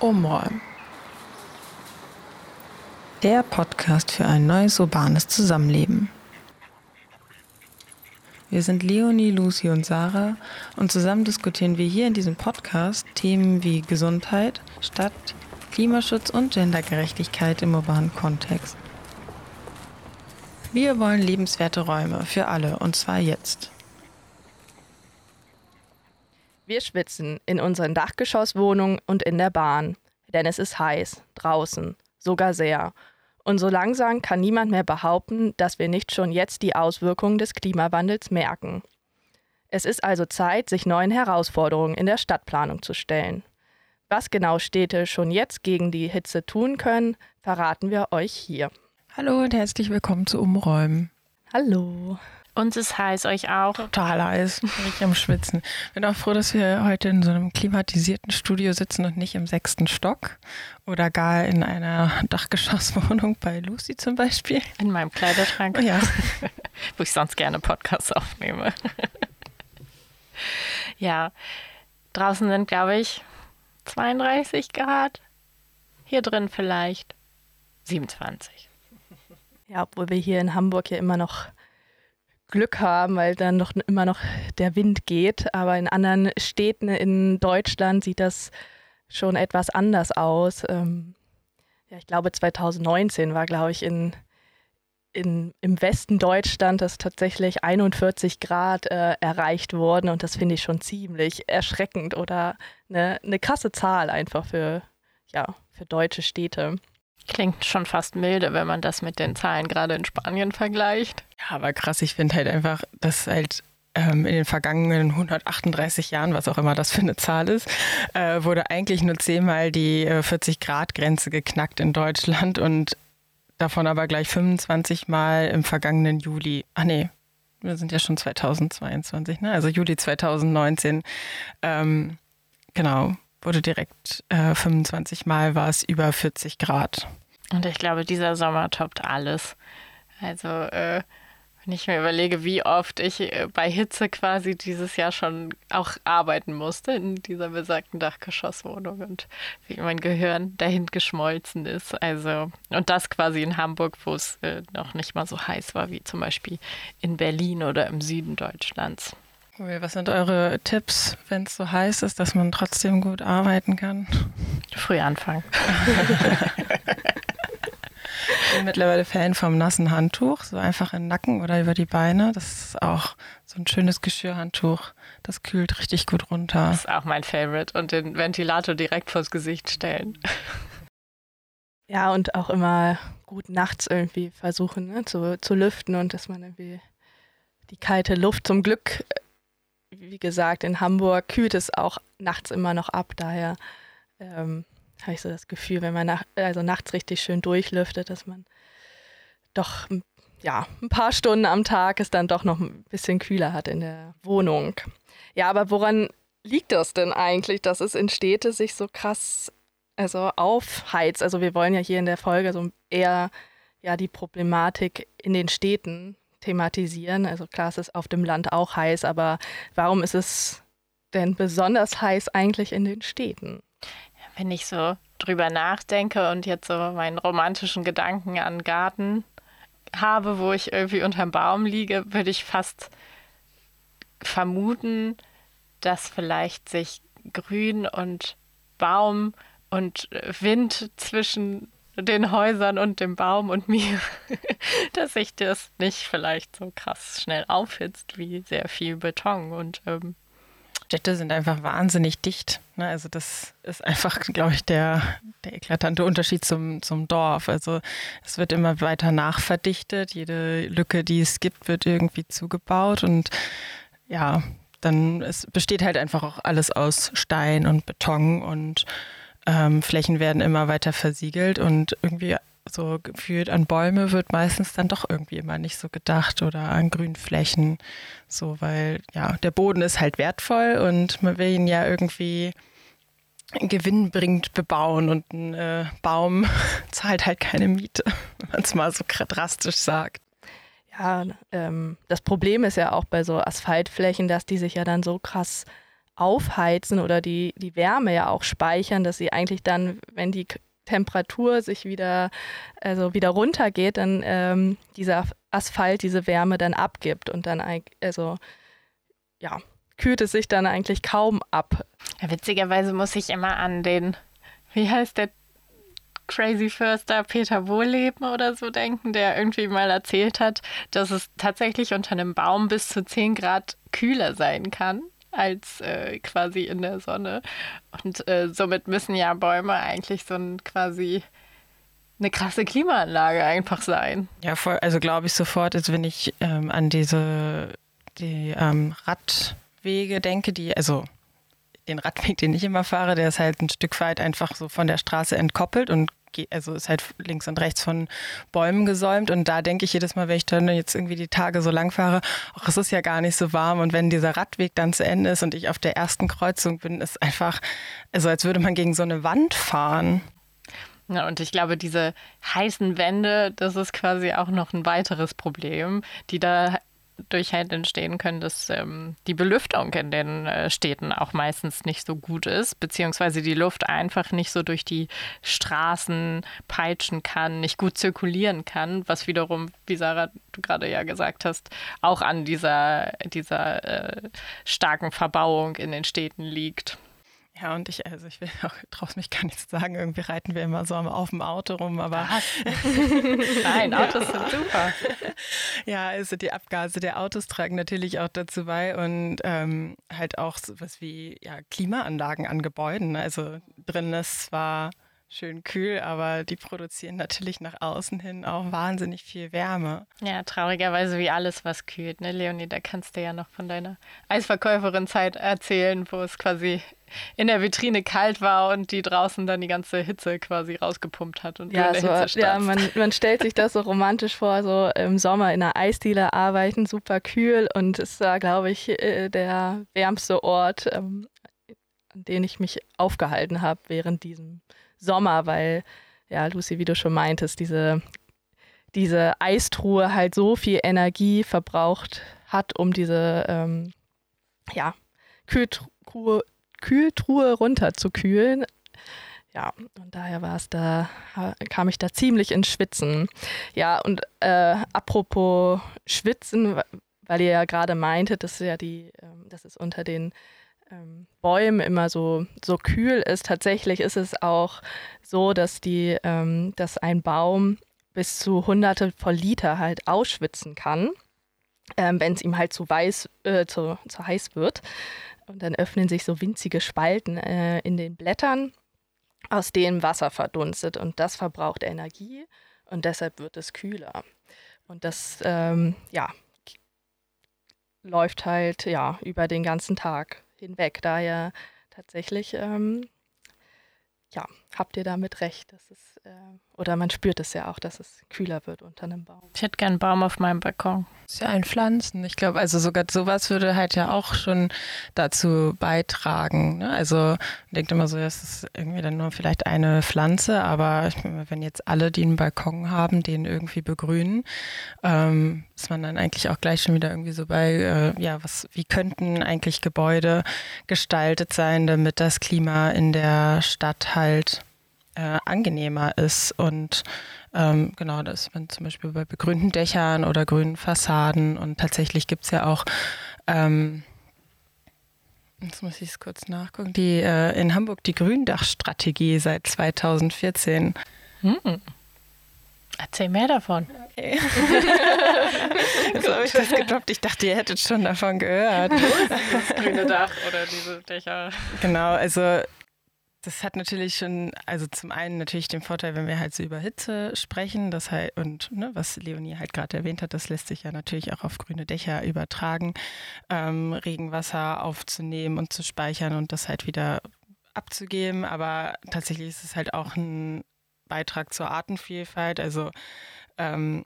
Umräumen. Der Podcast für ein neues urbanes Zusammenleben. Wir sind Leonie, Lucy und Sarah und zusammen diskutieren wir hier in diesem Podcast Themen wie Gesundheit, Stadt, Klimaschutz und Gendergerechtigkeit im urbanen Kontext. Wir wollen lebenswerte Räume für alle und zwar jetzt. Wir schwitzen in unseren Dachgeschosswohnungen und in der Bahn, denn es ist heiß, draußen, sogar sehr. Und so langsam kann niemand mehr behaupten, dass wir nicht schon jetzt die Auswirkungen des Klimawandels merken. Es ist also Zeit, sich neuen Herausforderungen in der Stadtplanung zu stellen. Was genau Städte schon jetzt gegen die Hitze tun können, verraten wir euch hier. Hallo und herzlich willkommen zu Umräumen. Hallo. Uns ist heiß, euch auch. Total heiß. Ich am Schwitzen. Bin auch froh, dass wir heute in so einem klimatisierten Studio sitzen und nicht im sechsten Stock oder gar in einer Dachgeschosswohnung bei Lucy zum Beispiel. In meinem Kleiderschrank. Ja. Wo ich sonst gerne Podcasts aufnehme. ja. Draußen sind, glaube ich, 32 Grad. Hier drin vielleicht 27. Ja, obwohl wir hier in Hamburg ja immer noch Glück haben, weil dann noch immer noch der Wind geht. Aber in anderen Städten in Deutschland sieht das schon etwas anders aus. Ähm, ja, ich glaube 2019 war, glaube ich, in, in, im Westen Deutschland das tatsächlich 41 Grad äh, erreicht worden und das finde ich schon ziemlich erschreckend oder eine, eine krasse Zahl einfach für, ja, für deutsche Städte. Klingt schon fast milde, wenn man das mit den Zahlen gerade in Spanien vergleicht. Ja, aber krass, ich finde halt einfach, dass halt ähm, in den vergangenen 138 Jahren, was auch immer das für eine Zahl ist, äh, wurde eigentlich nur zehnmal die äh, 40-Grad-Grenze geknackt in Deutschland und davon aber gleich 25 Mal im vergangenen Juli. Ach nee, wir sind ja schon 2022, ne? Also Juli 2019. Ähm, genau, wurde direkt äh, 25 Mal war es über 40 Grad. Und ich glaube, dieser Sommer toppt alles. Also, äh, wenn ich mir überlege, wie oft ich äh, bei Hitze quasi dieses Jahr schon auch arbeiten musste in dieser besagten Dachgeschosswohnung und wie mein Gehirn dahin geschmolzen ist. Also, und das quasi in Hamburg, wo es äh, noch nicht mal so heiß war wie zum Beispiel in Berlin oder im Süden Deutschlands. Was sind eure Tipps, wenn es so heiß ist, dass man trotzdem gut arbeiten kann? Früh anfangen. Ich bin mittlerweile Fan vom nassen Handtuch, so einfach in den Nacken oder über die Beine. Das ist auch so ein schönes Geschirrhandtuch. Das kühlt richtig gut runter. Das ist auch mein Favorite. Und den Ventilator direkt vors Gesicht stellen. Ja, und auch immer gut nachts irgendwie versuchen ne, zu, zu lüften und dass man irgendwie die kalte Luft zum Glück wie gesagt, in Hamburg kühlt es auch nachts immer noch ab. Daher ähm, habe ich so das Gefühl, wenn man nach, also nachts richtig schön durchlüftet, dass man doch ja, ein paar Stunden am Tag es dann doch noch ein bisschen kühler hat in der Wohnung. Ja, aber woran liegt das denn eigentlich, dass es in Städte sich so krass also aufheizt? Also wir wollen ja hier in der Folge so eher ja die Problematik in den Städten thematisieren. Also klar, es ist auf dem Land auch heiß, aber warum ist es denn besonders heiß eigentlich in den Städten? Wenn ich so drüber nachdenke und jetzt so meinen romantischen Gedanken an Garten habe, wo ich irgendwie unterm Baum liege, würde ich fast vermuten, dass vielleicht sich Grün und Baum und Wind zwischen den Häusern und dem Baum und mir, dass sich das nicht vielleicht so krass schnell aufhitzt wie sehr viel Beton und ähm, Städte sind einfach wahnsinnig dicht. Ne? Also das ist einfach, glaube ich, der, der eklatante Unterschied zum, zum Dorf. Also es wird immer weiter nachverdichtet. Jede Lücke, die es gibt, wird irgendwie zugebaut. Und ja, dann es besteht halt einfach auch alles aus Stein und Beton und ähm, Flächen werden immer weiter versiegelt und irgendwie so gefühlt an Bäume wird meistens dann doch irgendwie immer nicht so gedacht oder an Grünflächen. So, weil ja, der Boden ist halt wertvoll und man will ihn ja irgendwie gewinnbringend bebauen und ein äh, Baum zahlt halt keine Miete, wenn man es mal so drastisch sagt. Ja, ähm, das Problem ist ja auch bei so Asphaltflächen, dass die sich ja dann so krass aufheizen oder die, die Wärme ja auch speichern, dass sie eigentlich dann, wenn die Temperatur sich wieder, also wieder runtergeht, dann ähm, dieser Asphalt diese Wärme dann abgibt und dann also ja, kühlt es sich dann eigentlich kaum ab. Ja, witzigerweise muss ich immer an den, wie heißt der Crazy Förster Peter Wohleben oder so denken, der irgendwie mal erzählt hat, dass es tatsächlich unter einem Baum bis zu 10 Grad kühler sein kann als äh, quasi in der Sonne. Und äh, somit müssen ja Bäume eigentlich so ein quasi eine krasse Klimaanlage einfach sein. Ja, voll, also glaube ich sofort, also wenn ich ähm, an diese die ähm, Radwege denke, die, also den Radweg, den ich immer fahre, der ist halt ein Stück weit einfach so von der Straße entkoppelt und also ist halt links und rechts von Bäumen gesäumt. Und da denke ich jedes Mal, wenn ich dann jetzt irgendwie die Tage so lang fahre, ach, es ist ja gar nicht so warm. Und wenn dieser Radweg dann zu Ende ist und ich auf der ersten Kreuzung bin, ist einfach, also als würde man gegen so eine Wand fahren. Ja, und ich glaube, diese heißen Wände, das ist quasi auch noch ein weiteres Problem, die da durch halt entstehen können, dass ähm, die Belüftung in den äh, Städten auch meistens nicht so gut ist, beziehungsweise die Luft einfach nicht so durch die Straßen peitschen kann, nicht gut zirkulieren kann, was wiederum, wie Sarah du gerade ja gesagt hast, auch an dieser, dieser äh, starken Verbauung in den Städten liegt. Ja, und ich, also ich will auch, traue mich gar nichts sagen. Irgendwie reiten wir immer so auf dem Auto rum, aber. Nein, Autos sind super. Ja, also die Abgase der Autos tragen natürlich auch dazu bei und ähm, halt auch sowas wie ja, Klimaanlagen an Gebäuden. Also drin ist zwar schön kühl, aber die produzieren natürlich nach außen hin auch wahnsinnig viel Wärme. Ja, traurigerweise wie alles, was kühlt. Ne, Leonie, da kannst du ja noch von deiner Eisverkäuferin-Zeit erzählen, wo es quasi in der Vitrine kalt war und die draußen dann die ganze Hitze quasi rausgepumpt hat und ja, so, ja man, man stellt sich das so romantisch vor, so im Sommer in einer Eisdiele arbeiten, super kühl und es war, glaube ich, äh, der wärmste Ort, ähm, an den ich mich aufgehalten habe während diesem Sommer, weil, ja, Lucy, wie du schon meintest, diese, diese Eistruhe halt so viel Energie verbraucht hat, um diese ähm, ja, Kühltruhe, Kühltruhe runterzukühlen. Ja, und daher war es da, kam ich da ziemlich ins Schwitzen. Ja, und äh, apropos Schwitzen, weil ihr ja gerade meintet, dass ja die, ähm, dass es unter den ähm, Bäumen immer so, so kühl ist. Tatsächlich ist es auch so, dass, die, ähm, dass ein Baum bis zu hunderte von Liter halt ausschwitzen kann, ähm, wenn es ihm halt zu, weiß, äh, zu, zu heiß wird. Und dann öffnen sich so winzige Spalten äh, in den Blättern, aus denen Wasser verdunstet. Und das verbraucht Energie und deshalb wird es kühler. Und das, ähm, ja, läuft halt ja über den ganzen Tag hinweg. Daher tatsächlich, ähm, ja, habt ihr damit recht. Das ist, oder man spürt es ja auch, dass es kühler wird unter einem Baum. Ich hätte gern einen Baum auf meinem Balkon. Das ist ja ein Pflanzen. Ich glaube, also sogar sowas würde halt ja auch schon dazu beitragen. Ne? Also denkt immer so, es ist irgendwie dann nur vielleicht eine Pflanze, aber wenn jetzt alle, die einen Balkon haben, den irgendwie begrünen, ähm, ist man dann eigentlich auch gleich schon wieder irgendwie so bei, äh, ja, was, wie könnten eigentlich Gebäude gestaltet sein, damit das Klima in der Stadt halt äh, angenehmer ist. Und ähm, genau, das man zum Beispiel bei begrünten Dächern oder grünen Fassaden. Und tatsächlich gibt es ja auch, ähm, jetzt muss ich es kurz nachgucken, die äh, in Hamburg die Gründachstrategie seit 2014. Hm. Erzähl mehr davon. Okay. so habe ich das gedroppt. Ich dachte, ihr hättet schon davon gehört. Das grüne Dach oder diese Dächer. Genau, also das hat natürlich schon, also zum einen natürlich den Vorteil, wenn wir halt so über Hitze sprechen, das halt, und ne, was Leonie halt gerade erwähnt hat, das lässt sich ja natürlich auch auf grüne Dächer übertragen, ähm, Regenwasser aufzunehmen und zu speichern und das halt wieder abzugeben. Aber tatsächlich ist es halt auch ein Beitrag zur Artenvielfalt. Also ähm,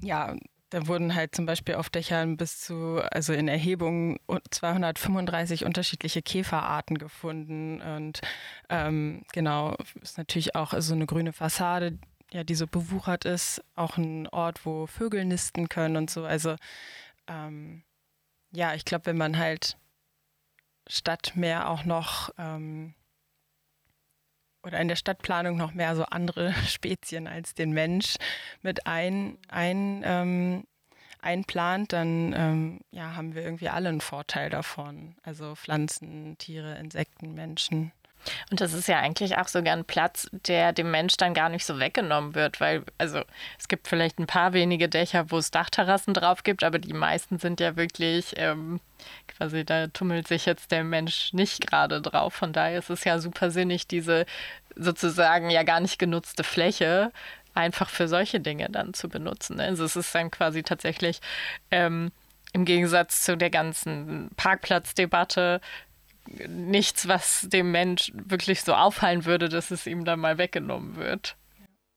ja, da wurden halt zum Beispiel auf Dächern bis zu, also in Erhebungen 235 unterschiedliche Käferarten gefunden. Und ähm, genau, ist natürlich auch so eine grüne Fassade, ja, die so bewuchert ist, auch ein Ort, wo Vögel nisten können und so. Also ähm, ja, ich glaube, wenn man halt Stadt mehr auch noch ähm, oder in der Stadtplanung noch mehr so andere Spezien als den Mensch mit ein, ein ähm, einplant, dann ähm, ja, haben wir irgendwie alle einen Vorteil davon. Also Pflanzen, Tiere, Insekten, Menschen. Und das ist ja eigentlich auch sogar ein Platz, der dem Mensch dann gar nicht so weggenommen wird, weil, also es gibt vielleicht ein paar wenige Dächer, wo es Dachterrassen drauf gibt, aber die meisten sind ja wirklich ähm, quasi, da tummelt sich jetzt der Mensch nicht gerade drauf. Von daher ist es ja super sinnig, diese sozusagen ja gar nicht genutzte Fläche einfach für solche Dinge dann zu benutzen. Also es ist dann quasi tatsächlich ähm, im Gegensatz zu der ganzen Parkplatzdebatte nichts, was dem Mensch wirklich so auffallen würde, dass es ihm dann mal weggenommen wird.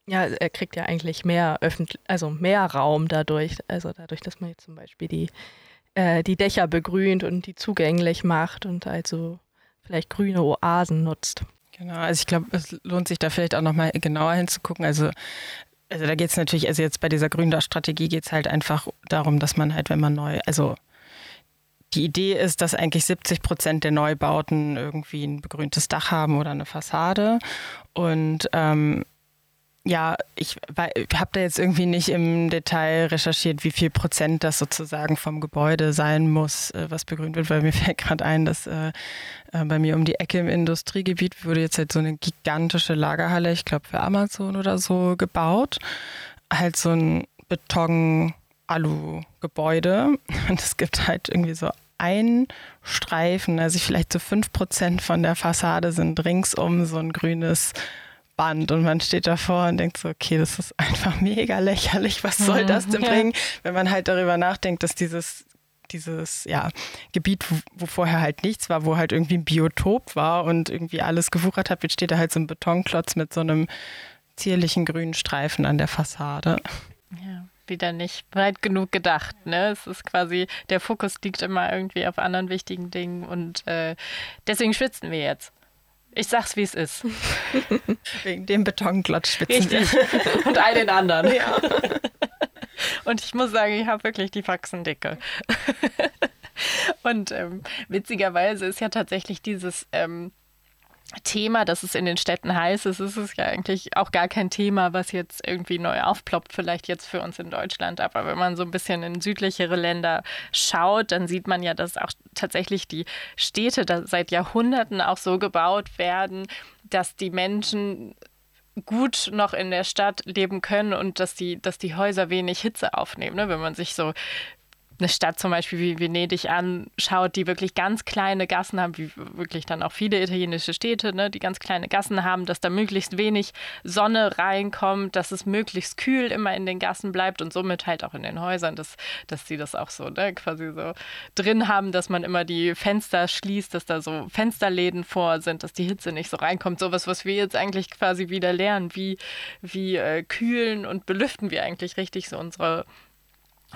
Ja, er kriegt ja eigentlich mehr öffentlich, also mehr Raum dadurch, also dadurch, dass man jetzt zum Beispiel die, äh, die Dächer begrünt und die zugänglich macht und also vielleicht grüne Oasen nutzt. Genau, also ich glaube, es lohnt sich da vielleicht auch nochmal genauer hinzugucken. Also also da geht es natürlich, also jetzt bei dieser Gründach-Strategie geht es halt einfach darum, dass man halt, wenn man neu, also die Idee ist, dass eigentlich 70 Prozent der Neubauten irgendwie ein begrüntes Dach haben oder eine Fassade. Und ähm, ja, ich habe da jetzt irgendwie nicht im Detail recherchiert, wie viel Prozent das sozusagen vom Gebäude sein muss, äh, was begrünt wird, weil mir fällt gerade ein, dass äh, äh, bei mir um die Ecke im Industriegebiet wurde jetzt halt so eine gigantische Lagerhalle, ich glaube für Amazon oder so, gebaut. Halt so ein Beton-Alu-Gebäude. Und es gibt halt irgendwie so ein Streifen, also vielleicht so fünf Prozent von der Fassade sind ringsum so ein grünes Band. Und man steht davor und denkt so, okay, das ist einfach mega lächerlich, was soll das denn bringen, wenn man halt darüber nachdenkt, dass dieses dieses ja, Gebiet, wo, wo, vorher halt nichts war, wo halt irgendwie ein Biotop war und irgendwie alles gewuchert hat, jetzt steht da halt so ein Betonklotz mit so einem zierlichen grünen Streifen an der Fassade. Ja, wieder nicht weit genug gedacht. Ne? Es ist quasi, der Fokus liegt immer irgendwie auf anderen wichtigen Dingen und äh, deswegen schwitzen wir jetzt. Ich sag's, wie es ist. Wegen dem Betonklotz schwitzen Richtig. Und all den anderen. Ja. Und ich muss sagen, ich habe wirklich die Faxendicke. Und ähm, witzigerweise ist ja tatsächlich dieses ähm, Thema, dass es in den Städten heiß ist, ist es ja eigentlich auch gar kein Thema, was jetzt irgendwie neu aufploppt, vielleicht jetzt für uns in Deutschland. Aber wenn man so ein bisschen in südlichere Länder schaut, dann sieht man ja, dass auch tatsächlich die Städte da seit Jahrhunderten auch so gebaut werden, dass die Menschen gut noch in der Stadt leben können und dass die, dass die Häuser wenig Hitze aufnehmen. Ne? Wenn man sich so eine Stadt zum Beispiel wie Venedig anschaut, die wirklich ganz kleine Gassen haben, wie wirklich dann auch viele italienische Städte, ne, die ganz kleine Gassen haben, dass da möglichst wenig Sonne reinkommt, dass es möglichst kühl immer in den Gassen bleibt und somit halt auch in den Häusern, dass, dass sie das auch so ne, quasi so drin haben, dass man immer die Fenster schließt, dass da so Fensterläden vor sind, dass die Hitze nicht so reinkommt. Sowas, was wir jetzt eigentlich quasi wieder lernen, wie, wie äh, kühlen und belüften wir eigentlich richtig so unsere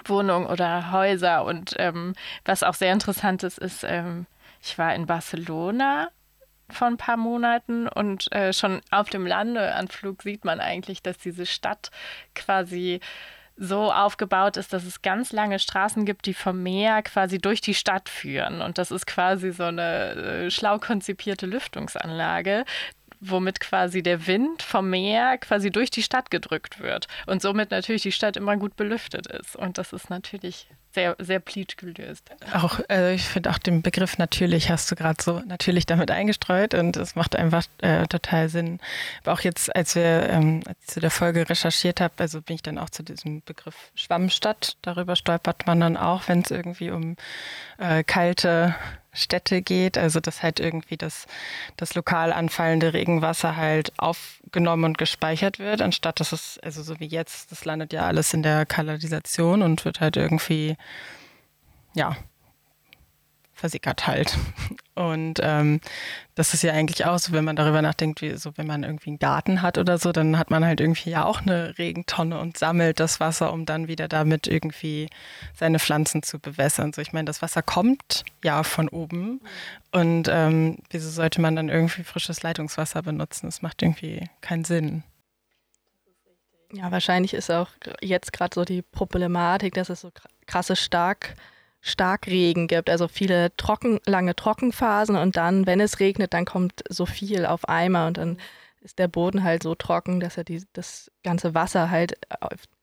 Wohnungen oder Häuser. Und ähm, was auch sehr interessant ist, ist, ähm, ich war in Barcelona vor ein paar Monaten und äh, schon auf dem Landeanflug sieht man eigentlich, dass diese Stadt quasi so aufgebaut ist, dass es ganz lange Straßen gibt, die vom Meer quasi durch die Stadt führen. Und das ist quasi so eine äh, schlau konzipierte Lüftungsanlage, womit quasi der Wind vom Meer quasi durch die Stadt gedrückt wird und somit natürlich die Stadt immer gut belüftet ist. Und das ist natürlich sehr, sehr pleatsch gelöst. Auch, also ich finde auch den Begriff natürlich hast du gerade so natürlich damit eingestreut und es macht einfach äh, total Sinn. Aber auch jetzt, als wir ähm, als ich zu der Folge recherchiert habe, also bin ich dann auch zu diesem Begriff Schwammstadt. Darüber stolpert man dann auch, wenn es irgendwie um äh, kalte Städte geht, also dass halt irgendwie das, das lokal anfallende Regenwasser halt aufgenommen und gespeichert wird, anstatt dass es, also so wie jetzt, das landet ja alles in der Kanalisation und wird halt irgendwie, ja, versickert halt. Und ähm, das ist ja eigentlich auch so, wenn man darüber nachdenkt, wie so, wenn man irgendwie einen Garten hat oder so, dann hat man halt irgendwie ja auch eine Regentonne und sammelt das Wasser, um dann wieder damit irgendwie seine Pflanzen zu bewässern. So, ich meine, das Wasser kommt ja von oben. Und ähm, wieso sollte man dann irgendwie frisches Leitungswasser benutzen? Das macht irgendwie keinen Sinn. Ja, wahrscheinlich ist auch jetzt gerade so die Problematik, dass es so krasse stark Starkregen gibt, also viele trocken, lange Trockenphasen und dann, wenn es regnet, dann kommt so viel auf einmal und dann ist der Boden halt so trocken, dass er die, das ganze Wasser halt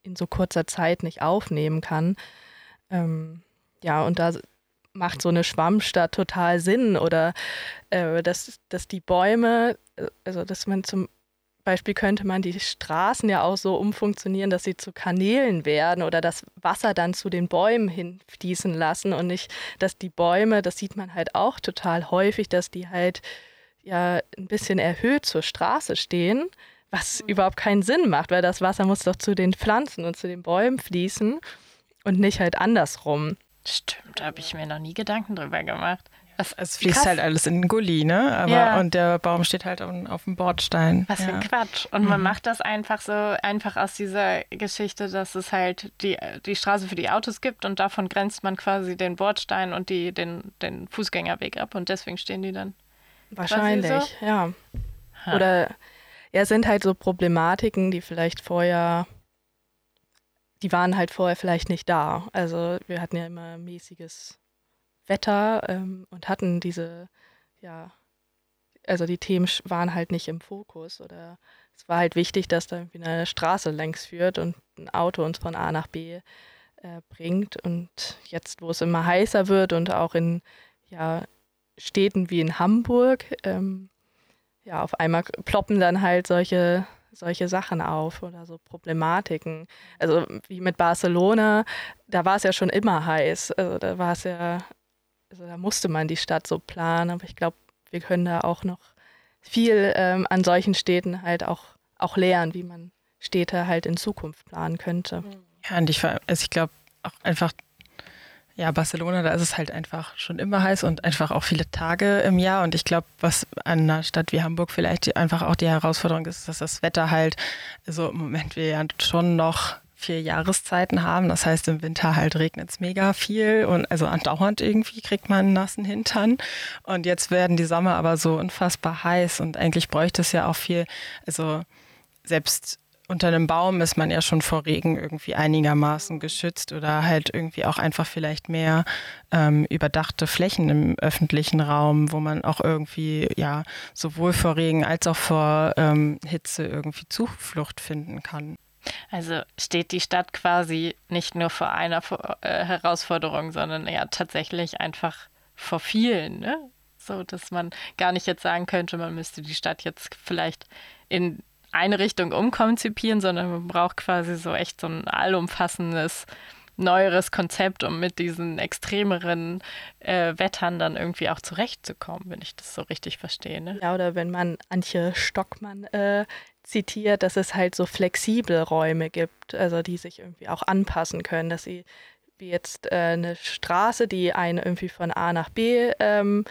in so kurzer Zeit nicht aufnehmen kann. Ähm, ja, und da macht so eine Schwammstadt total Sinn oder äh, dass, dass die Bäume, äh, also dass man zum Beispiel könnte man die Straßen ja auch so umfunktionieren, dass sie zu Kanälen werden oder das Wasser dann zu den Bäumen hinfließen lassen und nicht, dass die Bäume, das sieht man halt auch total häufig, dass die halt ja ein bisschen erhöht zur Straße stehen, was mhm. überhaupt keinen Sinn macht, weil das Wasser muss doch zu den Pflanzen und zu den Bäumen fließen und nicht halt andersrum. Stimmt, da habe ich mir noch nie Gedanken drüber gemacht. Was, es fließt krass. halt alles in den Gully, ne? Aber, ja. Und der Baum steht halt auf, auf dem Bordstein. Was ja. für ein Quatsch. Und mhm. man macht das einfach so, einfach aus dieser Geschichte, dass es halt die, die Straße für die Autos gibt und davon grenzt man quasi den Bordstein und die, den, den Fußgängerweg ab und deswegen stehen die dann. Wahrscheinlich, so? ja. Ha. Oder ja, es sind halt so Problematiken, die vielleicht vorher, die waren halt vorher vielleicht nicht da. Also wir hatten ja immer mäßiges Wetter ähm, und hatten diese, ja, also die Themen waren halt nicht im Fokus oder es war halt wichtig, dass da irgendwie eine Straße längs führt und ein Auto uns von A nach B äh, bringt. Und jetzt, wo es immer heißer wird und auch in ja, Städten wie in Hamburg, ähm, ja, auf einmal ploppen dann halt solche, solche Sachen auf oder so Problematiken. Also wie mit Barcelona, da war es ja schon immer heiß. Also da war es ja also da musste man die Stadt so planen, aber ich glaube, wir können da auch noch viel ähm, an solchen Städten halt auch, auch lernen, wie man Städte halt in Zukunft planen könnte. Ja, und ich, also ich glaube auch einfach, ja, Barcelona, da ist es halt einfach schon immer heiß und einfach auch viele Tage im Jahr. Und ich glaube, was an einer Stadt wie Hamburg vielleicht einfach auch die Herausforderung ist, dass das Wetter halt, also im Moment wir ja schon noch vier Jahreszeiten haben. Das heißt, im Winter halt regnet es mega viel und also andauernd irgendwie kriegt man einen nassen Hintern. Und jetzt werden die Sommer aber so unfassbar heiß und eigentlich bräuchte es ja auch viel, also selbst unter einem Baum ist man ja schon vor Regen irgendwie einigermaßen geschützt oder halt irgendwie auch einfach vielleicht mehr ähm, überdachte Flächen im öffentlichen Raum, wo man auch irgendwie ja sowohl vor Regen als auch vor ähm, Hitze irgendwie Zuflucht finden kann. Also steht die Stadt quasi nicht nur vor einer äh, Herausforderung, sondern ja tatsächlich einfach vor vielen. Ne? So, dass man gar nicht jetzt sagen könnte, man müsste die Stadt jetzt vielleicht in eine Richtung umkonzipieren, sondern man braucht quasi so echt so ein allumfassendes neueres Konzept, um mit diesen extremeren äh, Wettern dann irgendwie auch zurechtzukommen, wenn ich das so richtig verstehe. Ne? Ja, oder wenn man Antje Stockmann äh, zitiert, dass es halt so flexible Räume gibt, also die sich irgendwie auch anpassen können, dass sie wie jetzt äh, eine Straße, die einen irgendwie von A nach B ähm,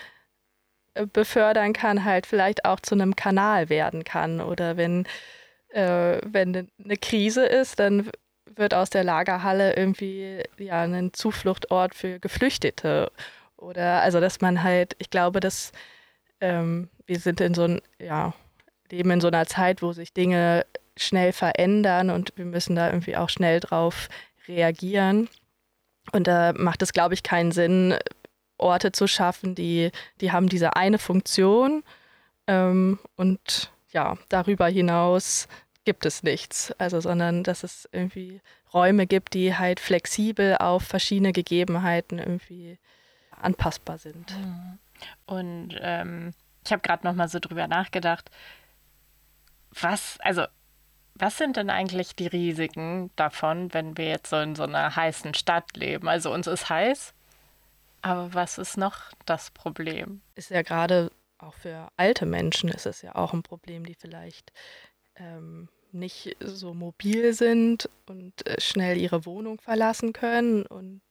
äh, befördern kann, halt vielleicht auch zu einem Kanal werden kann. Oder wenn, äh, wenn eine Krise ist, dann wird aus der Lagerhalle irgendwie ja ein Zufluchtort für Geflüchtete. Oder also dass man halt, ich glaube, dass ähm, wir sind in so ein, ja, leben in so einer Zeit, wo sich Dinge schnell verändern und wir müssen da irgendwie auch schnell drauf reagieren. Und da macht es, glaube ich, keinen Sinn, Orte zu schaffen, die, die haben diese eine Funktion ähm, und ja, darüber hinaus gibt es nichts. Also, sondern dass es irgendwie Räume gibt, die halt flexibel auf verschiedene Gegebenheiten irgendwie anpassbar sind. Mhm. Und ähm, ich habe gerade noch mal so drüber nachgedacht, was, also, was sind denn eigentlich die Risiken davon, wenn wir jetzt so in so einer heißen Stadt leben? Also uns ist heiß, aber was ist noch das Problem? Ist ja gerade auch für alte Menschen ist es ja auch ein Problem, die vielleicht ähm, nicht so mobil sind und äh, schnell ihre Wohnung verlassen können und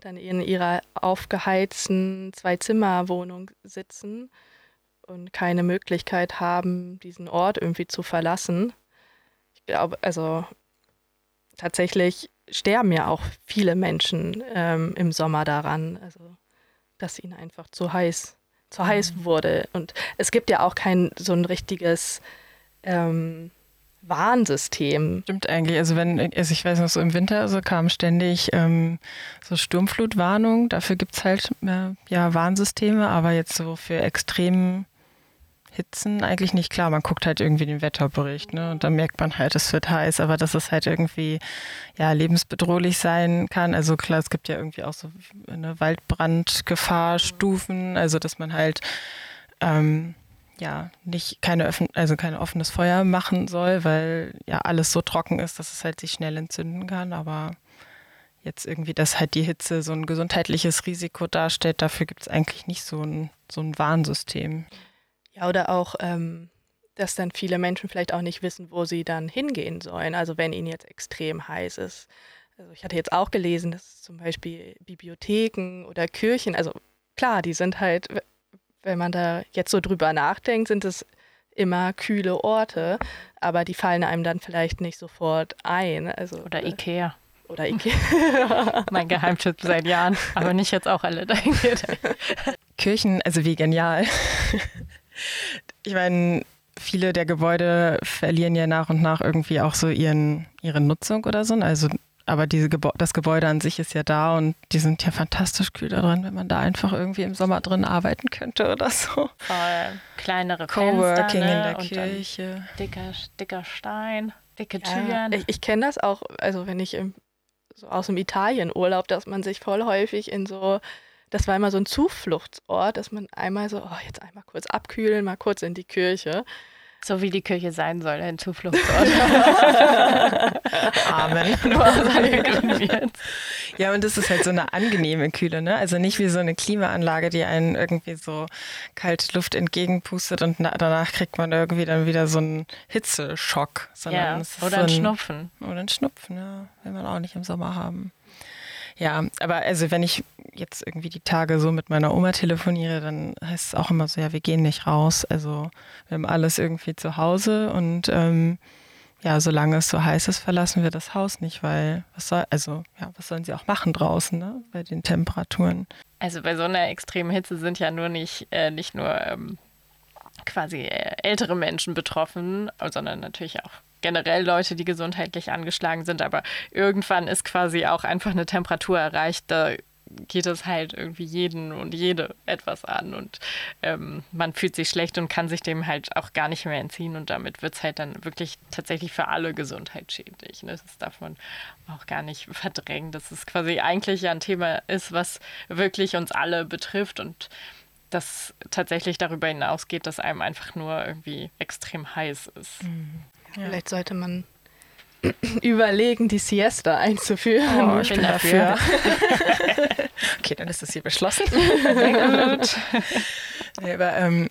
dann in ihrer aufgeheizten Zwei-Zimmer-Wohnung sitzen und keine Möglichkeit haben, diesen Ort irgendwie zu verlassen. Ich glaube, also tatsächlich sterben ja auch viele Menschen ähm, im Sommer daran, also dass ihnen einfach zu heiß, zu mhm. heiß wurde. Und es gibt ja auch kein so ein richtiges ähm, Warnsystem. Stimmt eigentlich. Also wenn, also ich weiß noch, so im Winter so kamen ständig ähm, so Sturmflutwarnungen. Dafür gibt es halt äh, ja Warnsysteme, aber jetzt so für extremen Hitzen eigentlich nicht klar. Man guckt halt irgendwie den Wetterbericht, ne? Und dann merkt man halt, es wird heiß, aber dass es halt irgendwie ja lebensbedrohlich sein kann. Also klar, es gibt ja irgendwie auch so eine Waldbrandgefahrstufen, also dass man halt ähm, ja nicht keine öffn also kein offenes Feuer machen soll, weil ja alles so trocken ist, dass es halt sich schnell entzünden kann. Aber jetzt irgendwie, dass halt die Hitze so ein gesundheitliches Risiko darstellt, dafür gibt es eigentlich nicht so ein, so ein Warnsystem. Ja, oder auch, ähm, dass dann viele Menschen vielleicht auch nicht wissen, wo sie dann hingehen sollen. Also wenn ihnen jetzt extrem heiß ist. Also ich hatte jetzt auch gelesen, dass zum Beispiel Bibliotheken oder Kirchen, also klar, die sind halt, wenn man da jetzt so drüber nachdenkt, sind es immer kühle Orte, aber die fallen einem dann vielleicht nicht sofort ein. Also, oder äh, Ikea. Oder Ikea. mein Geheimtipp seit Jahren, aber nicht jetzt auch alle dahin geht. Kirchen, also wie genial. Ich meine, viele der Gebäude verlieren ja nach und nach irgendwie auch so ihren, ihre Nutzung oder so. Also, aber diese Gebä das Gebäude an sich ist ja da und die sind ja fantastisch kühl da drin, wenn man da einfach irgendwie im Sommer drin arbeiten könnte oder so. Voll kleinere Coworking Fenster, ne? in der und Kirche. Dicker, dicker Stein, dicke Ja, Türen. ich ich kenne das auch, also wenn ich im, so aus dem Italienurlaub, dass man sich voll häufig in so, das war immer so ein Zufluchtsort, dass man einmal so, oh, jetzt einmal kurz abkühlen, mal kurz in die Kirche. so wie die Kirche sein soll, ein Zufluchtsort. Amen. Ja, und das ist halt so eine angenehme Kühle, ne? Also nicht wie so eine Klimaanlage, die einen irgendwie so kalte Luft entgegenpustet und na danach kriegt man irgendwie dann wieder so einen Hitzeschock. Sondern Ja, es ist oder so ein Schnupfen. Oder ein Schnupfen, ja. Will man auch nicht im Sommer haben. Ja, aber also wenn ich jetzt irgendwie die Tage so mit meiner Oma telefoniere, dann heißt es auch immer so, ja, wir gehen nicht raus. Also wir haben alles irgendwie zu Hause und ähm, ja, solange es so heiß ist, verlassen wir das Haus nicht, weil was soll, also ja, was sollen sie auch machen draußen, ne? Bei den Temperaturen. Also bei so einer extremen Hitze sind ja nur nicht, äh, nicht nur ähm, quasi äh, ältere Menschen betroffen, sondern natürlich auch generell Leute, die gesundheitlich angeschlagen sind. Aber irgendwann ist quasi auch einfach eine Temperatur erreicht, da geht es halt irgendwie jeden und jede etwas an und ähm, man fühlt sich schlecht und kann sich dem halt auch gar nicht mehr entziehen und damit wird es halt dann wirklich tatsächlich für alle gesundheitsschädlich. Ne? Das darf man auch gar nicht verdrängen, dass es quasi eigentlich ja ein Thema ist, was wirklich uns alle betrifft und das tatsächlich darüber hinausgeht, dass einem einfach nur irgendwie extrem heiß ist. Ja. Vielleicht sollte man überlegen, die Siesta einzuführen. Oh, ich bin dafür. okay, dann ist das hier beschlossen. Sehr gut. Nee, aber ähm,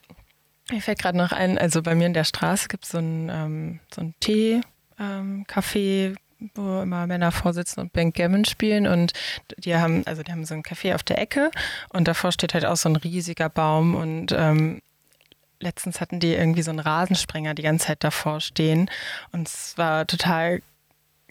mir fällt gerade noch ein, also bei mir in der Straße gibt so es ähm, so ein Tee-Café, wo immer Männer vorsitzen und Backgammon spielen und die haben, also die haben so ein Café auf der Ecke und davor steht halt auch so ein riesiger Baum und ähm, letztens hatten die irgendwie so einen Rasensprenger die ganze Zeit davor stehen. Und es war total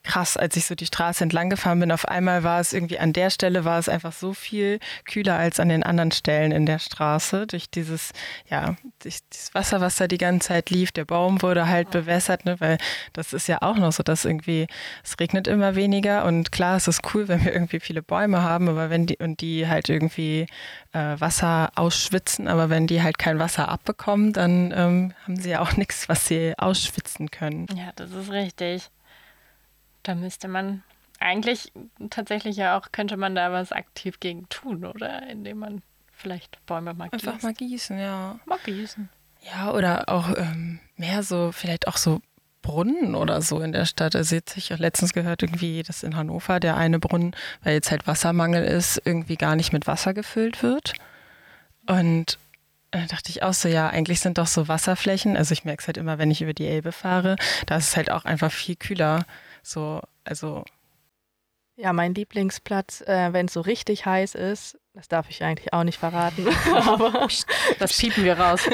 krass, als ich so die Straße entlang gefahren bin. Auf einmal war es irgendwie an der Stelle war es einfach so viel kühler als an den anderen Stellen in der Straße durch dieses ja durch dieses Wasser, was da die ganze Zeit lief. Der Baum wurde halt bewässert, ne, weil das ist ja auch noch so, dass irgendwie es regnet immer weniger und klar, es ist cool, wenn wir irgendwie viele Bäume haben, aber wenn die und die halt irgendwie äh, Wasser ausschwitzen, aber wenn die halt kein Wasser abbekommen, dann ähm, haben sie ja auch nichts, was sie ausschwitzen können. Ja, das ist richtig. Da müsste man eigentlich tatsächlich ja auch, könnte man da was aktiv gegen tun, oder? Indem man vielleicht Bäume mal Einfach gießt. mal gießen, ja. mal gießen. Ja, oder auch ähm, mehr so, vielleicht auch so Brunnen oder so in der Stadt. Also jetzt habe ich auch letztens gehört, irgendwie, dass in Hannover der eine Brunnen, weil jetzt halt Wassermangel ist, irgendwie gar nicht mit Wasser gefüllt wird. Und da dachte ich auch so, ja, eigentlich sind doch so Wasserflächen, also ich merke es halt immer, wenn ich über die Elbe fahre, da ist es halt auch einfach viel kühler. So, also Ja, mein Lieblingsplatz, äh, wenn es so richtig heiß ist, das darf ich eigentlich auch nicht verraten, aber Das piepen wir raus.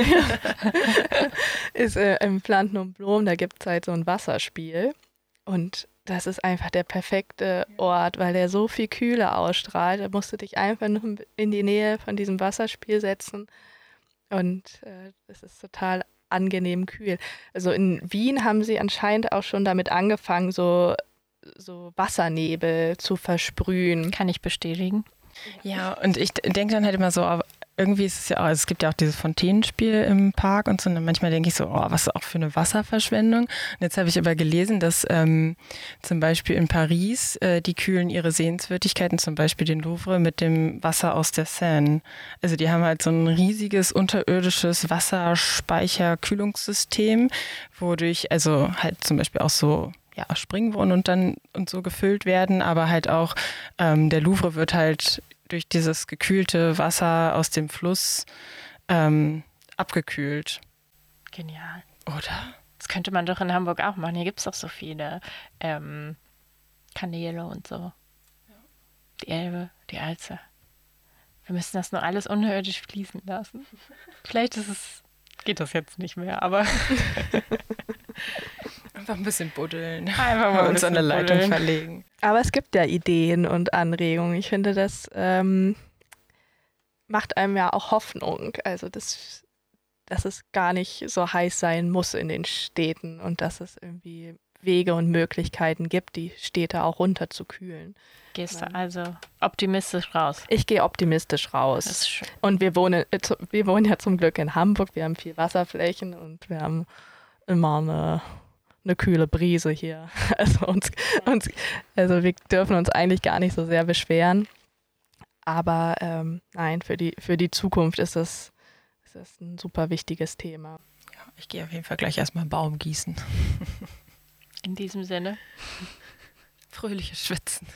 ist äh, im Planten und Blumen, da gibt es halt so ein Wasserspiel. Und das ist einfach der perfekte Ort, weil der so viel Kühle ausstrahlt. Da musst du dich einfach nur in die Nähe von diesem Wasserspiel setzen. Und äh, es ist total angenehm kühl. Also in Wien haben sie anscheinend auch schon damit angefangen, so, so Wassernebel zu versprühen. Kann ich bestätigen. Ja, und ich denke dann halt immer so, irgendwie ist es ja auch, also es gibt ja auch dieses Fontänenspiel im Park und so. Und manchmal denke ich so, oh, was auch für eine Wasserverschwendung. Und jetzt habe ich aber gelesen, dass ähm, zum Beispiel in Paris, äh, die kühlen ihre Sehenswürdigkeiten, zum Beispiel den Louvre, mit dem Wasser aus der Seine. Also die haben halt so ein riesiges unterirdisches Wasserspeicherkühlungssystem, wodurch also halt zum Beispiel auch so ja, Springbrunnen und dann und so gefüllt werden, aber halt auch ähm, der Louvre wird halt durch dieses gekühlte Wasser aus dem Fluss ähm, abgekühlt. Genial. Oder? Das könnte man doch in Hamburg auch machen. Hier gibt es doch so viele ähm, Kanäle und so. Die Elbe, die Alze. Wir müssen das nur alles unterirdisch fließen lassen. Vielleicht ist es, geht das jetzt nicht mehr, aber. Einfach ein bisschen buddeln. Einfach mal uns an der Leitung buddeln. verlegen. Aber es gibt ja Ideen und Anregungen. Ich finde, das ähm, macht einem ja auch Hoffnung. Also, das, dass es gar nicht so heiß sein muss in den Städten und dass es irgendwie Wege und Möglichkeiten gibt, die Städte auch runterzukühlen. Gehst du also optimistisch raus? Ich gehe optimistisch raus. Das ist schön. Und wir wohnen, äh, wir wohnen ja zum Glück in Hamburg. Wir haben viel Wasserflächen und wir haben immer eine eine kühle Brise hier. Also, uns, uns, also wir dürfen uns eigentlich gar nicht so sehr beschweren. Aber ähm, nein, für die, für die Zukunft ist das, ist das ein super wichtiges Thema. Ja, ich gehe auf jeden Fall gleich erstmal Baum gießen. In diesem Sinne. Fröhliches Schwitzen.